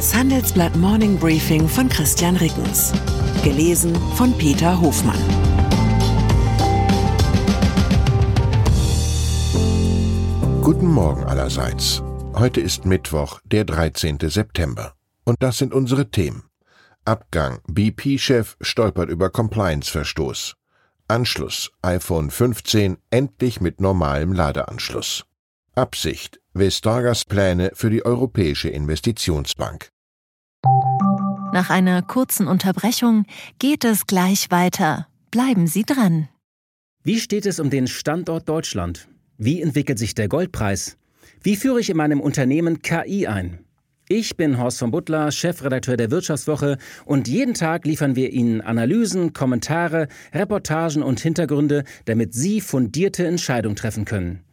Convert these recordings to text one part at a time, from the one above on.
Das Handelsblatt Morning Briefing von Christian Rickens. Gelesen von Peter Hofmann. Guten Morgen allerseits. Heute ist Mittwoch, der 13. September. Und das sind unsere Themen. Abgang. BP-Chef stolpert über Compliance-Verstoß. Anschluss. iPhone 15 endlich mit normalem Ladeanschluss. Absicht. Vestagas Pläne für die Europäische Investitionsbank. Nach einer kurzen Unterbrechung geht es gleich weiter. Bleiben Sie dran. Wie steht es um den Standort Deutschland? Wie entwickelt sich der Goldpreis? Wie führe ich in meinem Unternehmen KI ein? Ich bin Horst von Butler, Chefredakteur der Wirtschaftswoche und jeden Tag liefern wir Ihnen Analysen, Kommentare, Reportagen und Hintergründe, damit Sie fundierte Entscheidungen treffen können.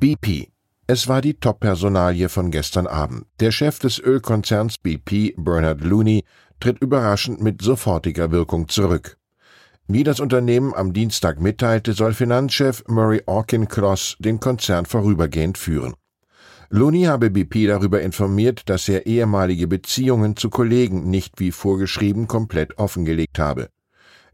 BP. Es war die Top-Personalie von gestern Abend. Der Chef des Ölkonzerns BP, Bernard Looney, tritt überraschend mit sofortiger Wirkung zurück. Wie das Unternehmen am Dienstag mitteilte, soll Finanzchef Murray Auchincloss den Konzern vorübergehend führen. Looney habe BP darüber informiert, dass er ehemalige Beziehungen zu Kollegen nicht wie vorgeschrieben komplett offengelegt habe.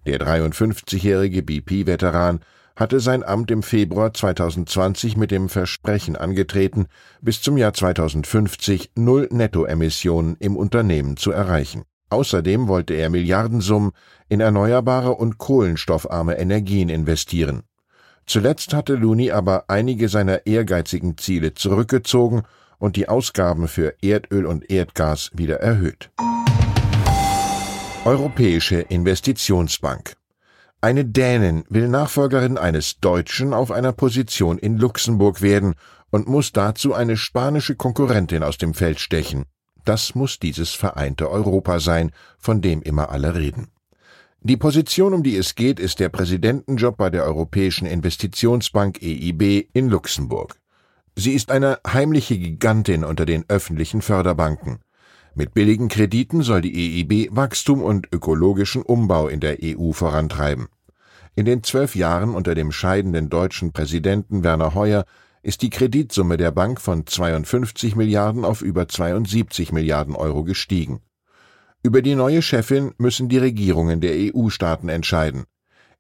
Der 53-jährige BP-Veteran hatte sein Amt im Februar 2020 mit dem Versprechen angetreten, bis zum Jahr 2050 null Nettoemissionen im Unternehmen zu erreichen. Außerdem wollte er Milliardensummen in erneuerbare und kohlenstoffarme Energien investieren. Zuletzt hatte Looney aber einige seiner ehrgeizigen Ziele zurückgezogen und die Ausgaben für Erdöl und Erdgas wieder erhöht. Europäische Investitionsbank eine Dänin will Nachfolgerin eines Deutschen auf einer Position in Luxemburg werden und muss dazu eine spanische Konkurrentin aus dem Feld stechen. Das muss dieses vereinte Europa sein, von dem immer alle reden. Die Position, um die es geht, ist der Präsidentenjob bei der Europäischen Investitionsbank EIB in Luxemburg. Sie ist eine heimliche Gigantin unter den öffentlichen Förderbanken. Mit billigen Krediten soll die EIB Wachstum und ökologischen Umbau in der EU vorantreiben. In den zwölf Jahren unter dem scheidenden deutschen Präsidenten Werner Hoyer ist die Kreditsumme der Bank von 52 Milliarden auf über 72 Milliarden Euro gestiegen. Über die neue Chefin müssen die Regierungen der EU-Staaten entscheiden.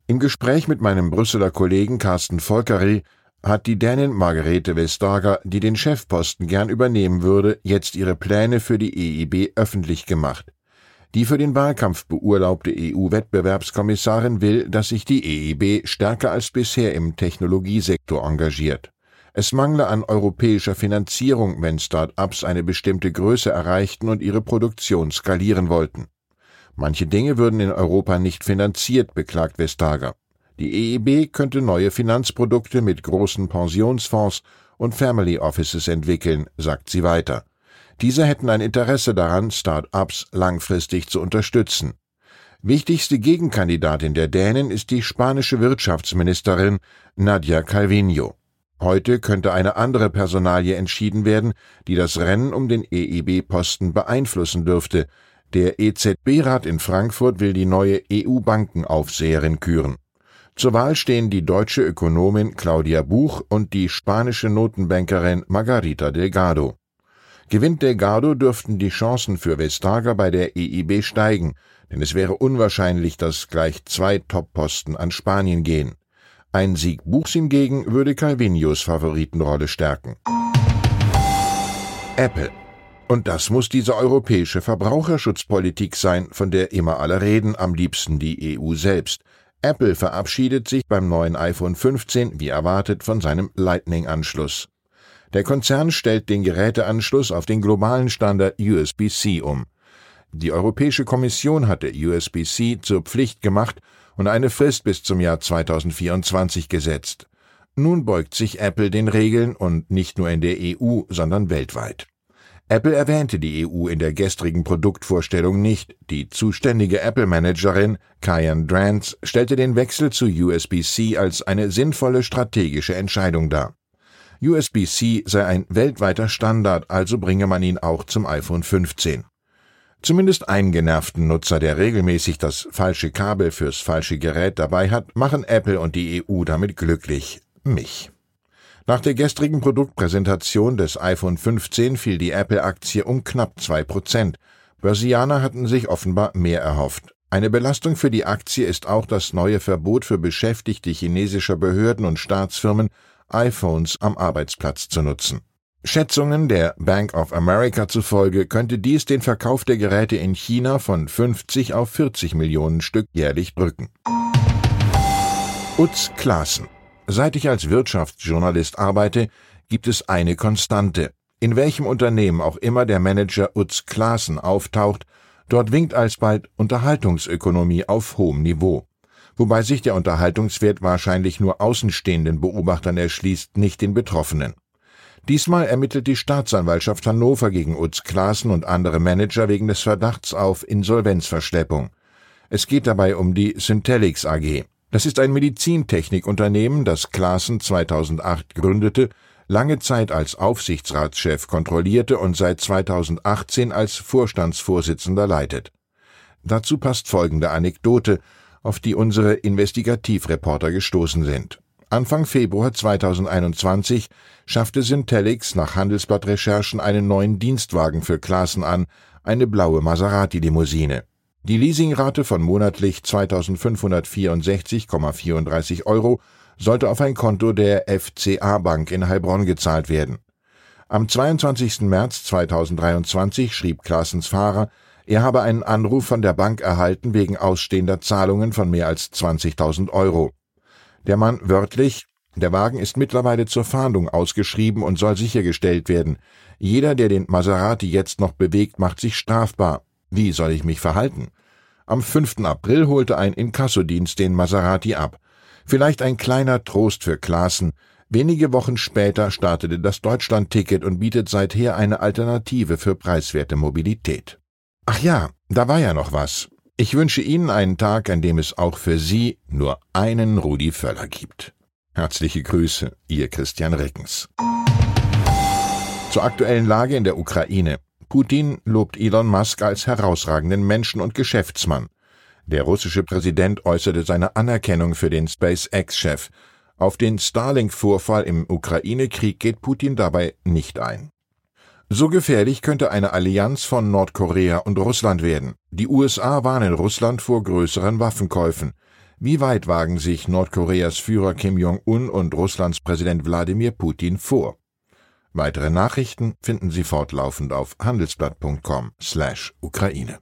Im Gespräch mit meinem Brüsseler Kollegen Carsten Volkeri hat die Dänin Margarete Vestager, die den Chefposten gern übernehmen würde, jetzt ihre Pläne für die EIB öffentlich gemacht. Die für den Wahlkampf beurlaubte EU-Wettbewerbskommissarin will, dass sich die EIB stärker als bisher im Technologiesektor engagiert. Es mangle an europäischer Finanzierung, wenn Start-ups eine bestimmte Größe erreichten und ihre Produktion skalieren wollten. Manche Dinge würden in Europa nicht finanziert, beklagt Vestager. Die EIB könnte neue Finanzprodukte mit großen Pensionsfonds und Family Offices entwickeln, sagt sie weiter. Diese hätten ein Interesse daran, Start-ups langfristig zu unterstützen. Wichtigste Gegenkandidatin der Dänen ist die spanische Wirtschaftsministerin Nadia Calvino. Heute könnte eine andere Personalie entschieden werden, die das Rennen um den EIB-Posten beeinflussen dürfte. Der EZB-Rat in Frankfurt will die neue EU-Bankenaufseherin küren. Zur Wahl stehen die deutsche Ökonomin Claudia Buch und die spanische Notenbankerin Margarita Delgado. Gewinnt Delgado dürften die Chancen für Vestager bei der EIB steigen, denn es wäre unwahrscheinlich, dass gleich zwei Top-Posten an Spanien gehen. Ein Sieg Buchs hingegen würde Calvinios Favoritenrolle stärken. Apple. Und das muss diese europäische Verbraucherschutzpolitik sein, von der immer alle reden, am liebsten die EU selbst. Apple verabschiedet sich beim neuen iPhone 15 wie erwartet von seinem Lightning-Anschluss. Der Konzern stellt den Geräteanschluss auf den globalen Standard USB-C um. Die Europäische Kommission hatte USB-C zur Pflicht gemacht und eine Frist bis zum Jahr 2024 gesetzt. Nun beugt sich Apple den Regeln und nicht nur in der EU, sondern weltweit. Apple erwähnte die EU in der gestrigen Produktvorstellung nicht. Die zuständige Apple-Managerin Kyan Drance stellte den Wechsel zu USB-C als eine sinnvolle strategische Entscheidung dar. USB-C sei ein weltweiter Standard, also bringe man ihn auch zum iPhone 15. Zumindest einen genervten Nutzer, der regelmäßig das falsche Kabel fürs falsche Gerät dabei hat, machen Apple und die EU damit glücklich. Mich. Nach der gestrigen Produktpräsentation des iPhone 15 fiel die Apple-Aktie um knapp zwei Prozent. Börsianer hatten sich offenbar mehr erhofft. Eine Belastung für die Aktie ist auch das neue Verbot für Beschäftigte chinesischer Behörden und Staatsfirmen, iPhones am Arbeitsplatz zu nutzen. Schätzungen der Bank of America zufolge könnte dies den Verkauf der Geräte in China von 50 auf 40 Millionen Stück jährlich drücken. Utz Klaassen Seit ich als Wirtschaftsjournalist arbeite, gibt es eine Konstante. In welchem Unternehmen auch immer der Manager Utz Klaassen auftaucht, dort winkt alsbald Unterhaltungsökonomie auf hohem Niveau. Wobei sich der Unterhaltungswert wahrscheinlich nur außenstehenden Beobachtern erschließt, nicht den Betroffenen. Diesmal ermittelt die Staatsanwaltschaft Hannover gegen Utz Klaassen und andere Manager wegen des Verdachts auf Insolvenzverschleppung. Es geht dabei um die Syntelix AG. Das ist ein Medizintechnikunternehmen, das Klaassen 2008 gründete, lange Zeit als Aufsichtsratschef kontrollierte und seit 2018 als Vorstandsvorsitzender leitet. Dazu passt folgende Anekdote, auf die unsere Investigativreporter gestoßen sind. Anfang Februar 2021 schaffte Syntelix nach Handelsblattrecherchen einen neuen Dienstwagen für Klaassen an, eine blaue Maserati-Limousine. Die Leasingrate von monatlich 2.564,34 Euro sollte auf ein Konto der FCA Bank in Heilbronn gezahlt werden. Am 22. März 2023 schrieb Klaasens Fahrer, er habe einen Anruf von der Bank erhalten wegen ausstehender Zahlungen von mehr als 20.000 Euro. Der Mann wörtlich, der Wagen ist mittlerweile zur Fahndung ausgeschrieben und soll sichergestellt werden. Jeder, der den Maserati jetzt noch bewegt, macht sich strafbar. Wie soll ich mich verhalten? Am 5. April holte ein Inkassodienst den Maserati ab. Vielleicht ein kleiner Trost für Klaassen. Wenige Wochen später startete das Deutschland-Ticket und bietet seither eine Alternative für preiswerte Mobilität. Ach ja, da war ja noch was. Ich wünsche Ihnen einen Tag, an dem es auch für Sie nur einen Rudi Völler gibt. Herzliche Grüße, Ihr Christian Reckens. Zur aktuellen Lage in der Ukraine. Putin lobt Elon Musk als herausragenden Menschen und Geschäftsmann. Der russische Präsident äußerte seine Anerkennung für den SpaceX-Chef. Auf den Starlink-Vorfall im Ukraine-Krieg geht Putin dabei nicht ein. So gefährlich könnte eine Allianz von Nordkorea und Russland werden. Die USA warnen Russland vor größeren Waffenkäufen. Wie weit wagen sich Nordkoreas Führer Kim Jong-un und Russlands Präsident Wladimir Putin vor? Weitere Nachrichten finden Sie fortlaufend auf handelsblatt.com/Ukraine.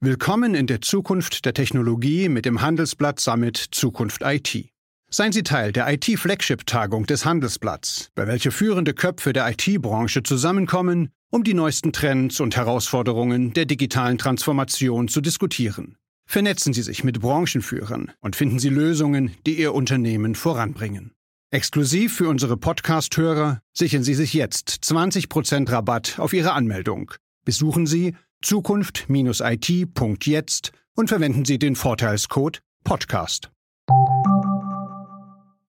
Willkommen in der Zukunft der Technologie mit dem Handelsblatt Summit Zukunft IT. Seien Sie Teil der IT-Flagship-Tagung des Handelsblatts, bei welcher führende Köpfe der IT-Branche zusammenkommen, um die neuesten Trends und Herausforderungen der digitalen Transformation zu diskutieren. Vernetzen Sie sich mit Branchenführern und finden Sie Lösungen, die Ihr Unternehmen voranbringen. Exklusiv für unsere Podcast-Hörer sichern Sie sich jetzt 20% Rabatt auf Ihre Anmeldung. Besuchen Sie zukunft-it.jetzt und verwenden Sie den Vorteilscode Podcast.